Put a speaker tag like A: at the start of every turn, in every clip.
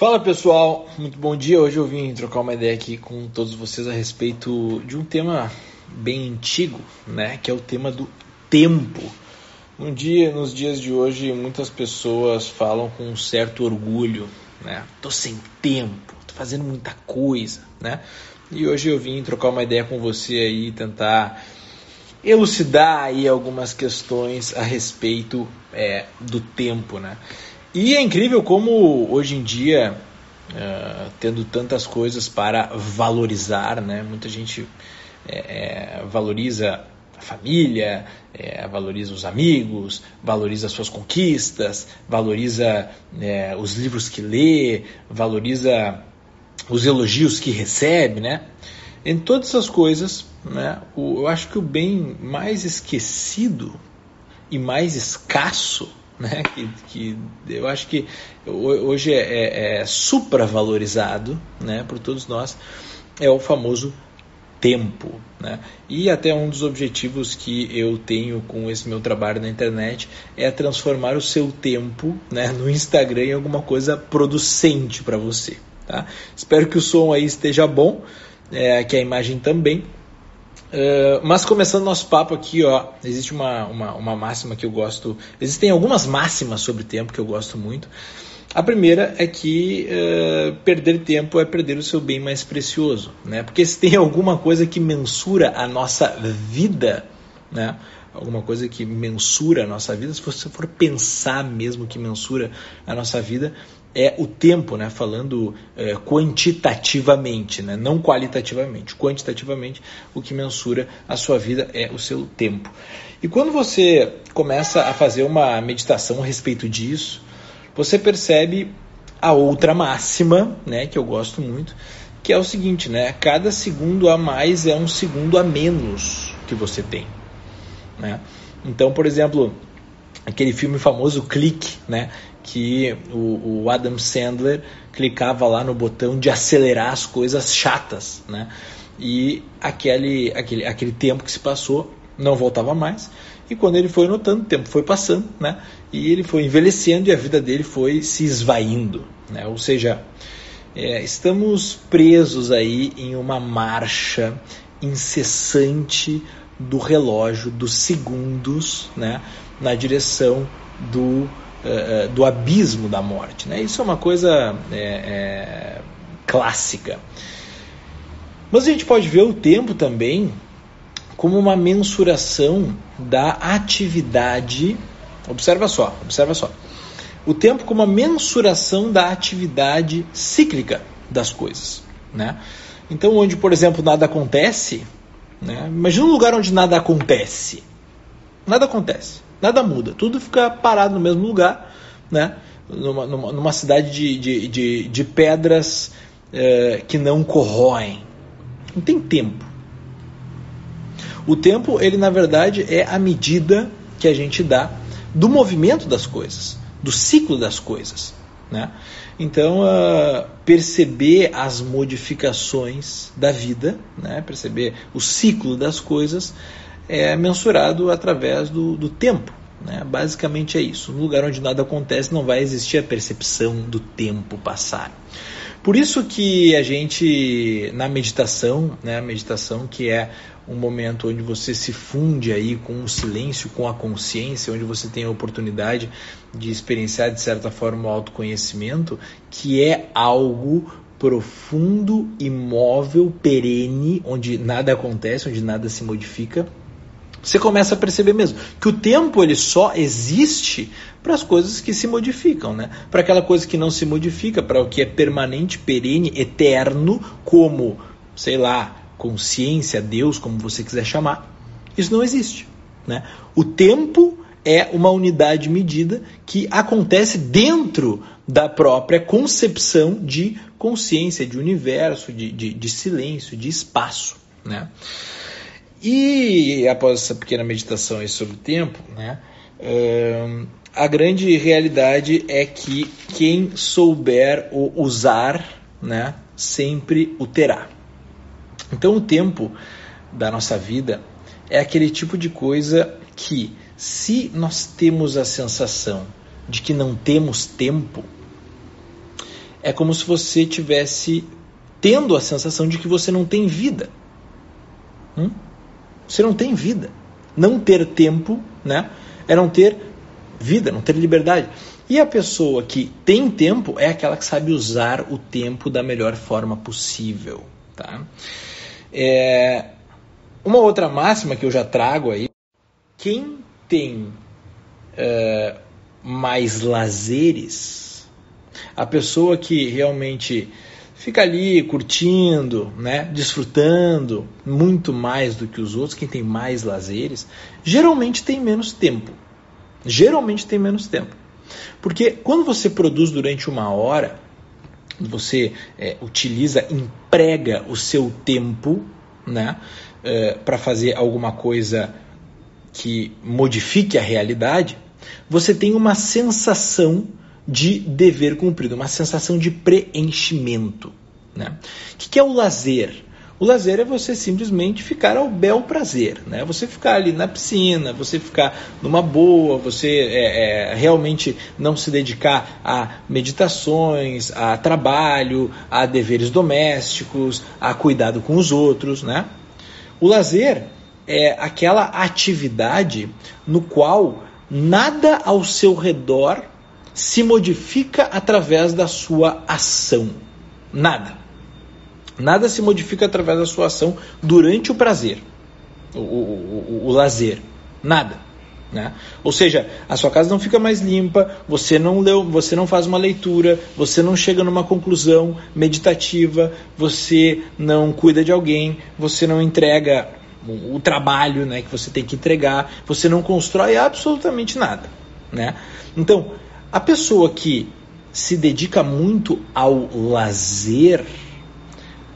A: Fala pessoal, muito bom dia. Hoje eu vim trocar uma ideia aqui com todos vocês a respeito de um tema bem antigo, né? Que é o tema do tempo. Um dia, nos dias de hoje, muitas pessoas falam com um certo orgulho, né? Tô sem tempo, tô fazendo muita coisa, né? E hoje eu vim trocar uma ideia com você aí, tentar elucidar aí algumas questões a respeito é, do tempo, né? E é incrível como hoje em dia, uh, tendo tantas coisas para valorizar, né? Muita gente é, é, valoriza a família, é, valoriza os amigos, valoriza as suas conquistas, valoriza é, os livros que lê, valoriza os elogios que recebe, né? Em todas essas coisas, né, o, eu acho que o bem mais esquecido e mais escasso né? Que, que eu acho que hoje é, é, é supravalorizado, né? Por todos nós é o famoso tempo, né? E até um dos objetivos que eu tenho com esse meu trabalho na internet é transformar o seu tempo, né, no Instagram em alguma coisa producente para você, tá? Espero que o som aí esteja bom, é, que a imagem também. Uh, mas começando nosso papo aqui, ó, existe uma, uma, uma, máxima que eu gosto. Existem algumas máximas sobre tempo que eu gosto muito. A primeira é que uh, perder tempo é perder o seu bem mais precioso, né? Porque se tem alguma coisa que mensura a nossa vida, né? Alguma coisa que mensura a nossa vida, se você for pensar mesmo que mensura a nossa vida, é o tempo, né? falando é, quantitativamente, né? não qualitativamente. Quantitativamente, o que mensura a sua vida é o seu tempo. E quando você começa a fazer uma meditação a respeito disso, você percebe a outra máxima, né, que eu gosto muito, que é o seguinte, né? Cada segundo a mais é um segundo a menos que você tem, né? Então, por exemplo, aquele filme famoso Clique, né? Que o, o, Adam Sandler clicava lá no botão de acelerar as coisas chatas, né? E aquele, aquele, aquele tempo que se passou não voltava mais. E quando ele foi notando, o tempo foi passando, né? E ele foi envelhecendo e a vida dele foi se esvaindo, né? Ou seja, é, estamos presos aí em uma marcha incessante do relógio dos segundos, né? Na direção do, uh, do abismo da morte, né? Isso é uma coisa é, clássica. Mas a gente pode ver o tempo também como uma mensuração da atividade. Observa só, observa só. O tempo como uma mensuração da atividade cíclica das coisas, né? Então, onde, por exemplo, nada acontece, né? Imagina um lugar onde nada acontece. Nada acontece, nada muda, tudo fica parado no mesmo lugar, né? Numa, numa, numa cidade de, de, de, de pedras é, que não corroem. Não tem tempo. O tempo, ele na verdade é a medida que a gente dá do movimento das coisas, do ciclo das coisas. Né? Então, uh, perceber as modificações da vida, né? perceber o ciclo das coisas, é mensurado através do, do tempo. Né? Basicamente é isso. No lugar onde nada acontece, não vai existir a percepção do tempo passar. Por isso que a gente, na meditação, né, a meditação que é um momento onde você se funde aí com o silêncio, com a consciência, onde você tem a oportunidade de experienciar de certa forma o autoconhecimento, que é algo profundo, imóvel, perene, onde nada acontece, onde nada se modifica, você começa a perceber mesmo que o tempo ele só existe para as coisas que se modificam, né? Para aquela coisa que não se modifica, para o que é permanente, perene, eterno, como, sei lá, consciência, Deus, como você quiser chamar, isso não existe, né? O tempo é uma unidade medida que acontece dentro da própria concepção de consciência, de universo, de, de, de silêncio, de espaço, né? E após essa pequena meditação sobre o tempo, né, a grande realidade é que quem souber o usar, né, sempre o terá. Então o tempo da nossa vida é aquele tipo de coisa que, se nós temos a sensação de que não temos tempo, é como se você tivesse tendo a sensação de que você não tem vida. Hum? Você não tem vida. Não ter tempo, né? É não ter vida, não ter liberdade. E a pessoa que tem tempo é aquela que sabe usar o tempo da melhor forma possível, tá? É... Uma outra máxima que eu já trago aí: quem tem uh, mais lazeres, a pessoa que realmente fica ali curtindo, né, desfrutando muito mais do que os outros, quem tem mais lazeres, geralmente tem menos tempo. Geralmente tem menos tempo. Porque quando você produz durante uma hora, você é, utiliza, emprega o seu tempo né, é, para fazer alguma coisa que modifique a realidade, você tem uma sensação de dever cumprido, uma sensação de preenchimento. Né? O que é o lazer? O lazer é você simplesmente ficar ao bel prazer, né? Você ficar ali na piscina, você ficar numa boa, você é, é, realmente não se dedicar a meditações, a trabalho, a deveres domésticos, a cuidado com os outros, né? O lazer é aquela atividade no qual nada ao seu redor se modifica através da sua ação. Nada. Nada se modifica através da sua ação durante o prazer, o, o, o, o lazer. Nada. Né? Ou seja, a sua casa não fica mais limpa, você não leu, você não faz uma leitura, você não chega numa conclusão meditativa, você não cuida de alguém, você não entrega o, trabalho né, que você tem que entregar, você não constrói absolutamente nada. Né? Então, a pessoa que se dedica muito ao lazer,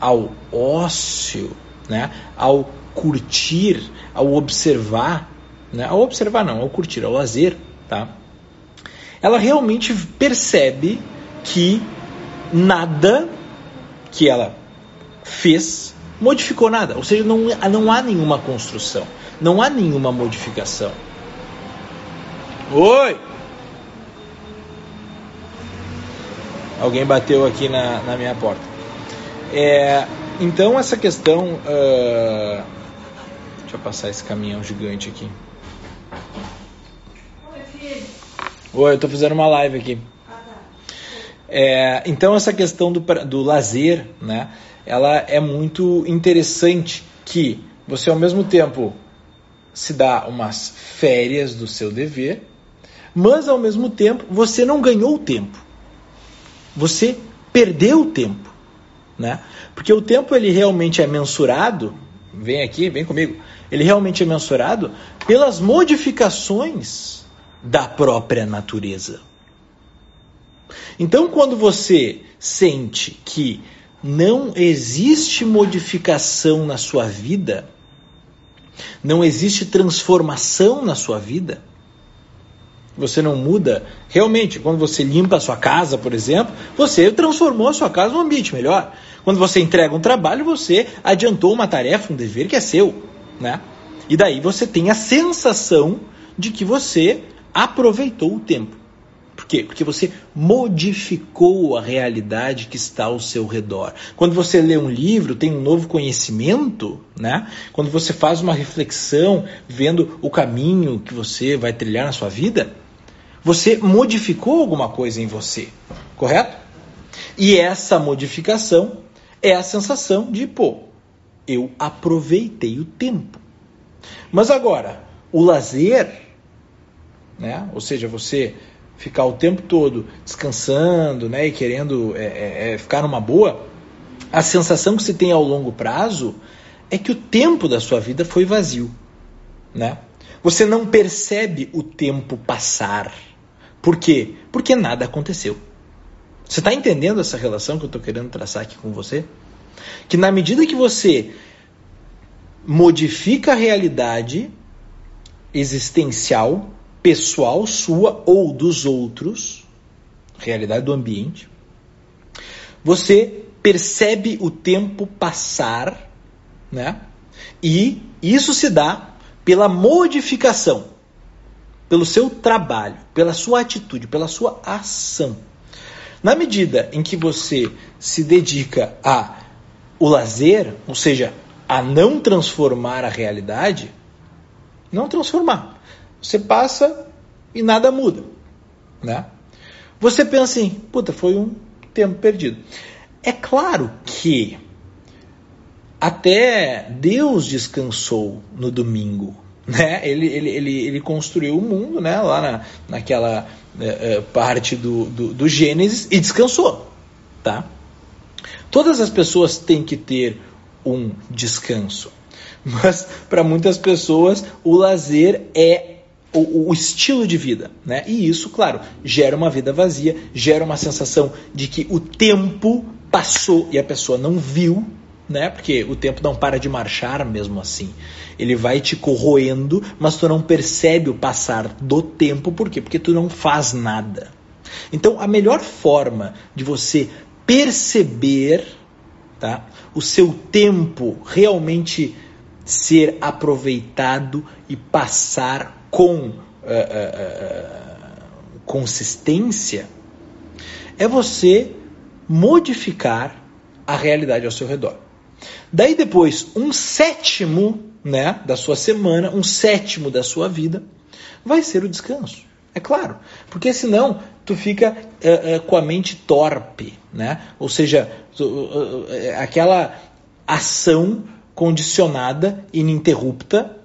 A: ao ócio, né, ao curtir, ao observar, né, ao observar não, ao curtir, ao lazer, tá? Ela realmente percebe que nada que ela fez modificou nada, ou seja, não, não há nenhuma construção, não há nenhuma modificação. Oi! Alguém bateu aqui na, na minha porta. É, então, essa questão. Uh, deixa eu passar esse caminhão gigante aqui. Oi, eu tô fazendo uma live aqui. É, então, essa questão do, do lazer, né? Ela é muito interessante que você, ao mesmo tempo, se dá umas férias do seu dever, mas, ao mesmo tempo, você não ganhou tempo você perdeu o tempo, né? Porque o tempo ele realmente é mensurado, vem aqui, vem comigo, ele realmente é mensurado pelas modificações da própria natureza. Então, quando você sente que não existe modificação na sua vida, não existe transformação na sua vida, você não muda. Realmente, quando você limpa a sua casa, por exemplo, você transformou a sua casa num ambiente melhor. Quando você entrega um trabalho, você adiantou uma tarefa, um dever que é seu, né? E daí você tem a sensação de que você aproveitou o tempo. Por quê? Porque você modificou a realidade que está ao seu redor. Quando você lê um livro, tem um novo conhecimento, né? Quando você faz uma reflexão, vendo o caminho que você vai trilhar na sua vida, você modificou alguma coisa em você, correto? E essa modificação é a sensação de, pô, eu aproveitei o tempo. Mas agora, o lazer, né? Ou seja, você ficar o tempo todo descansando, né, e querendo é, é, é, ficar numa boa, a sensação que se tem ao longo prazo é que o tempo da sua vida foi vazio, né? Você não percebe o tempo passar. Por quê? Porque nada aconteceu. Você está entendendo essa relação que eu estou querendo traçar aqui com você? Que na medida que você modifica a realidade existencial, pessoal sua ou dos outros, realidade do ambiente, você percebe o tempo passar, né? E isso se dá pela modificação pelo seu trabalho, pela sua atitude, pela sua ação. Na medida em que você se dedica a o lazer, ou seja, a não transformar a realidade, não transformar. Você passa e nada muda, né? Você pensa assim, puta, foi um tempo perdido. É claro que até Deus descansou no domingo, né? Ele, ele, ele, ele construiu o mundo, né? Lá na, naquela é, parte do, do, do Gênesis e descansou, tá? Todas as pessoas têm que ter um descanso, mas para muitas pessoas o lazer é o, o, estilo de vida, né? E isso, claro, gera uma vida vazia, gera uma sensação de que o tempo passou e a pessoa não viu, né? Porque o tempo não para de marchar mesmo assim. Ele vai te corroendo, mas tu não percebe o passar do tempo, por quê? Porque tu não faz nada. Então, a melhor forma de você perceber, tá? O seu tempo realmente ser aproveitado e passar com uh, uh, consistência é você modificar a realidade ao seu redor. Daí depois, um sétimo né, da sua semana, um sétimo da sua vida, vai ser o descanso. É claro, porque senão tu fica uh, uh, com a mente torpe, né? Ou seja, tu, uh, aquela ação condicionada, ininterrupta,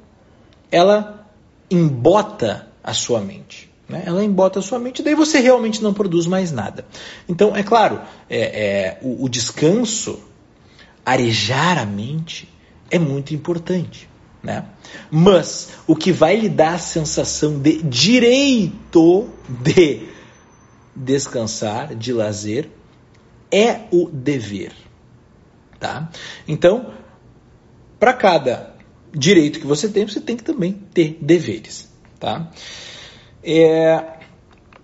A: ela embota a sua mente. Né? Ela embota a sua mente, daí você realmente não produz mais nada. Então, é claro, é, é, o, o descanso, arejar a mente, é muito importante. Né? Mas o que vai lhe dar a sensação de direito de descansar, de lazer, é o dever. Tá? Então, para cada direito que você tem, você tem que também ter deveres. Tá? É,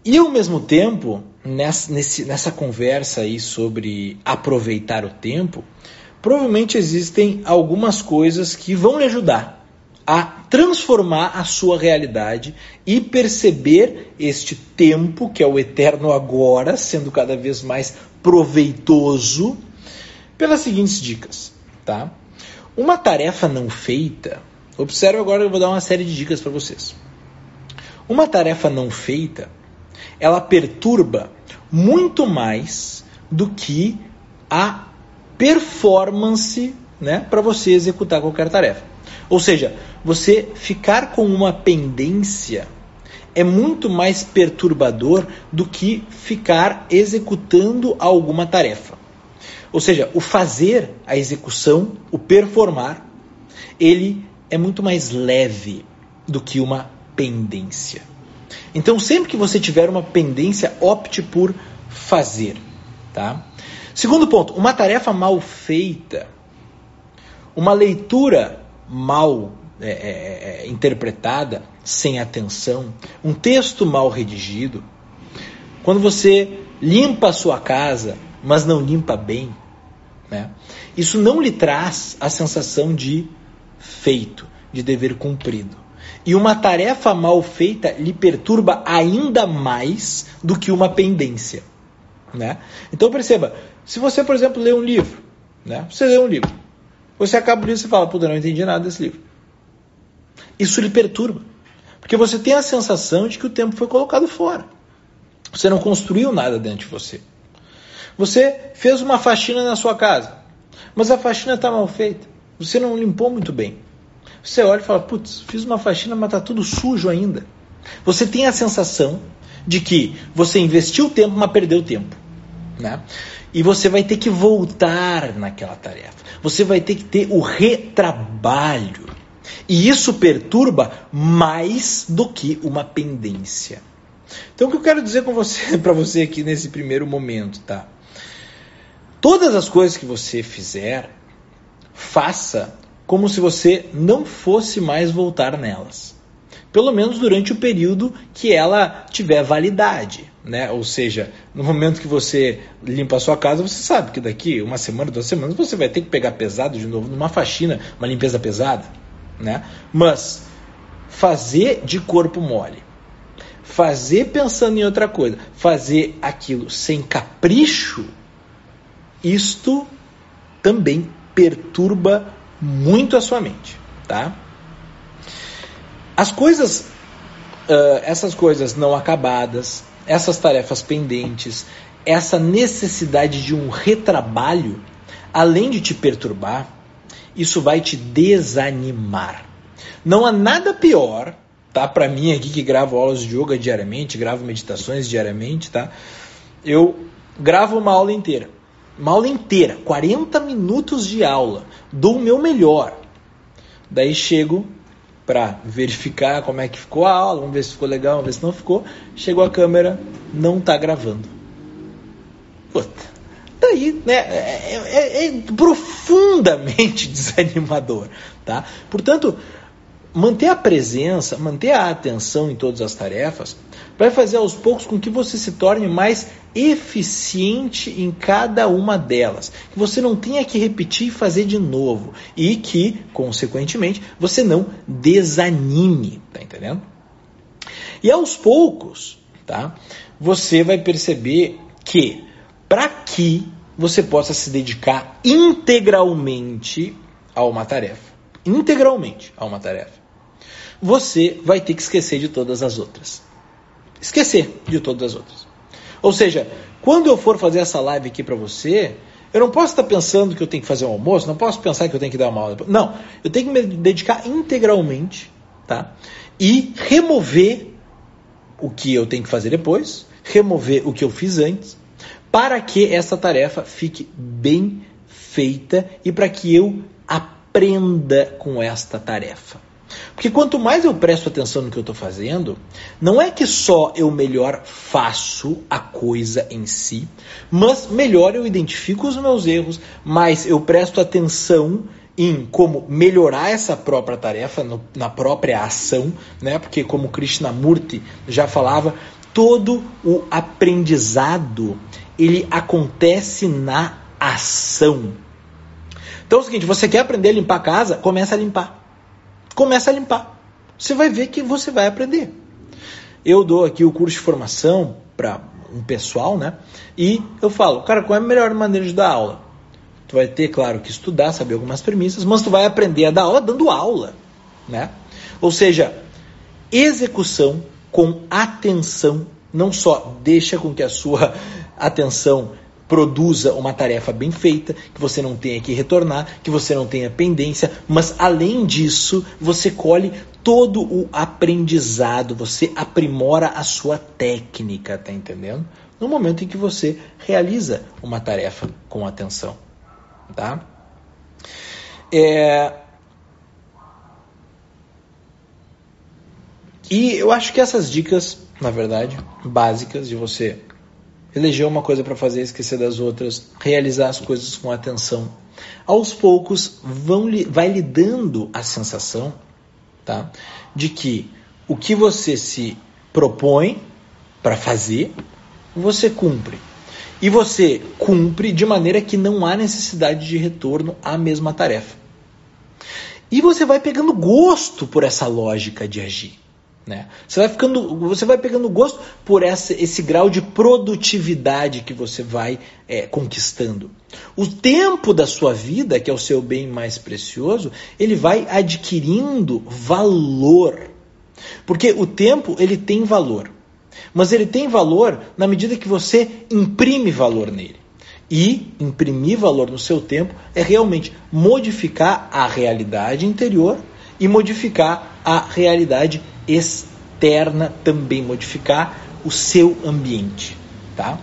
A: e ao mesmo tempo, nessa, nessa conversa aí sobre aproveitar o tempo, provavelmente existem algumas coisas que vão lhe ajudar a transformar a sua realidade e perceber este tempo, que é o eterno agora, sendo cada vez mais proveitoso, pelas seguintes dicas, tá? Uma tarefa não feita, observe agora, eu vou dar uma série de dicas para vocês. Uma tarefa não feita, ela perturba muito mais do que a performance né, para você executar qualquer tarefa. Ou seja, você ficar com uma pendência é muito mais perturbador do que ficar executando alguma tarefa. Ou seja, o fazer, a execução, o performar, ele é muito mais leve do que uma pendência. Então, sempre que você tiver uma pendência, opte por fazer, tá? Segundo ponto, uma tarefa mal feita, uma leitura mal é, é, é interpretada, sem atenção, um texto mal redigido, quando você limpa a sua casa, mas não limpa bem, né? Isso não lhe traz a sensação de feito, de dever cumprido. E uma tarefa mal feita lhe perturba ainda mais do que uma pendência. Né? Então perceba, se você, por exemplo, lê um livro, né? você lê um livro, você acaba o livro e fala, puta, não entendi nada desse livro. Isso lhe perturba. Porque você tem a sensação de que o tempo foi colocado fora. Você não construiu nada dentro de você. Você fez uma faxina na sua casa, mas a faxina está mal feita. Você não limpou muito bem. Você olha e fala: putz, fiz uma faxina, mas está tudo sujo ainda. Você tem a sensação de que você investiu tempo, mas perdeu tempo. Né? E você vai ter que voltar naquela tarefa. Você vai ter que ter o retrabalho. E isso perturba mais do que uma pendência. Então o que eu quero dizer com você, para você aqui nesse primeiro momento, tá? Todas as coisas que você fizer, faça como se você não fosse mais voltar nelas. Pelo menos durante o período que ela tiver validade. Né? Ou seja, no momento que você limpa a sua casa, você sabe que daqui uma semana, duas semanas, você vai ter que pegar pesado de novo numa faxina, uma limpeza pesada. Né? Mas fazer de corpo mole, fazer pensando em outra coisa, fazer aquilo sem capricho, isto também perturba muito a sua mente, tá? As coisas, uh, essas coisas não acabadas, essas tarefas pendentes, essa necessidade de um retrabalho, além de te perturbar, isso vai te desanimar. Não há nada pior, tá? Para mim aqui que gravo aulas de yoga diariamente, gravo meditações diariamente, tá? Eu gravo uma aula inteira. Uma aula inteira, 40 minutos de aula, dou o meu melhor. Daí chego para verificar como é que ficou a aula, vamos ver se ficou legal, vamos ver se não ficou. Chegou a câmera, não está gravando. Puta daí, né, é, é, é, profundamente desanimador, tá? Portanto, manter a presença, manter a atenção em todas as tarefas, vai fazer aos poucos com que você se torne mais eficiente em cada uma delas, que você não tenha que repetir e fazer de novo e que, consequentemente, você não desanime, tá entendendo? E aos poucos, tá? Você vai perceber que para que você possa se dedicar integralmente a uma tarefa. Integralmente a uma tarefa. Você vai ter que esquecer de todas as outras. Esquecer de todas as outras. Ou seja, quando eu for fazer essa live aqui para você, eu não posso estar pensando que eu tenho que fazer um almoço, não posso pensar que eu tenho que dar uma aula. Não, eu tenho que me dedicar integralmente, tá? E remover o que eu tenho que fazer depois, remover o que eu fiz antes para que essa tarefa fique bem feita e para que eu aprenda com esta tarefa. Porque quanto mais eu presto atenção no que eu estou fazendo, não é que só eu melhor faço a coisa em si, mas melhor eu identifico os meus erros, mais eu presto atenção em como melhorar essa própria tarefa, no, na própria ação, né? Porque como Krishnamurti já falava, todo o aprendizado ele acontece na ação. Então é o seguinte, você quer aprender a limpar a casa? Começa a limpar. Começa a limpar. Você vai ver que você vai aprender. Eu dou aqui o curso de formação para um pessoal, né? E eu falo, cara, qual é a melhor maneira de dar aula? Tu vai ter, claro, que estudar, saber algumas premissas, mas tu vai aprender a dar aula dando aula, né? Ou seja, execução com atenção não só deixa com que a sua atenção produza uma tarefa bem feita, que você não tenha que retornar, que você não tenha pendência, mas além disso, você colhe todo o aprendizado, você aprimora a sua técnica, tá entendendo? No momento em que você realiza uma tarefa com atenção, tá? É... E eu acho que essas dicas, na verdade, básicas de você eleger uma coisa para fazer, esquecer das outras, realizar as coisas com atenção. Aos poucos vão, vai lhe dando a sensação tá, de que o que você se propõe para fazer, você cumpre. E você cumpre de maneira que não há necessidade de retorno à mesma tarefa. E você vai pegando gosto por essa lógica de agir. Né? Você vai ficando, você vai pegando gosto por essa, esse grau de produtividade que você vai é, conquistando. O tempo da sua vida, que é o seu bem mais precioso, ele vai adquirindo valor, porque o tempo ele tem valor, mas ele tem valor na medida que você imprime valor nele. E imprimir valor no seu tempo é realmente modificar a realidade interior e modificar a realidade externa também, modificar o seu ambiente, tá?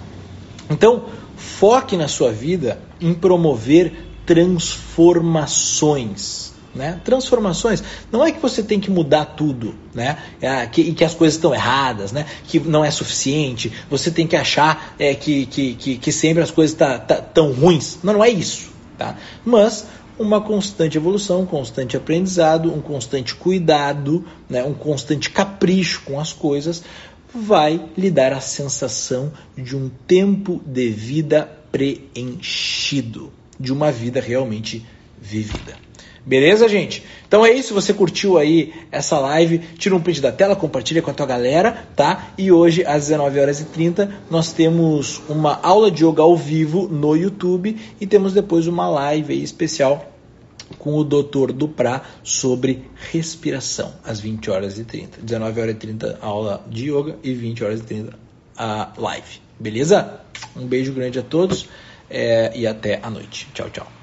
A: Então, foque na sua vida em promover transformações. Né? Transformações não é que você tem que mudar tudo, né? É, que, que as coisas estão erradas, né? Que não é suficiente. Você tem que achar é, que, que, que, que sempre as coisas estão tá, tá, tão ruins. Não, não é isso, tá? Mas uma constante evolução, um constante aprendizado, um constante cuidado, né, um constante capricho com as coisas, vai lhe dar a sensação de um tempo de vida preenchido, de uma vida realmente vivida. Beleza, gente? Então é isso. Se você curtiu aí essa live, tira um print da tela, compartilha com a tua galera, tá? E hoje, às 19 horas e 30 nós temos uma aula de yoga ao vivo no YouTube e temos depois uma live especial com o Dr. Duprá sobre respiração, às 20 horas e 30. 19 horas e 30 aula de yoga e 20 horas e 30 a live. Beleza? Um beijo grande a todos é, e até a noite. Tchau, tchau.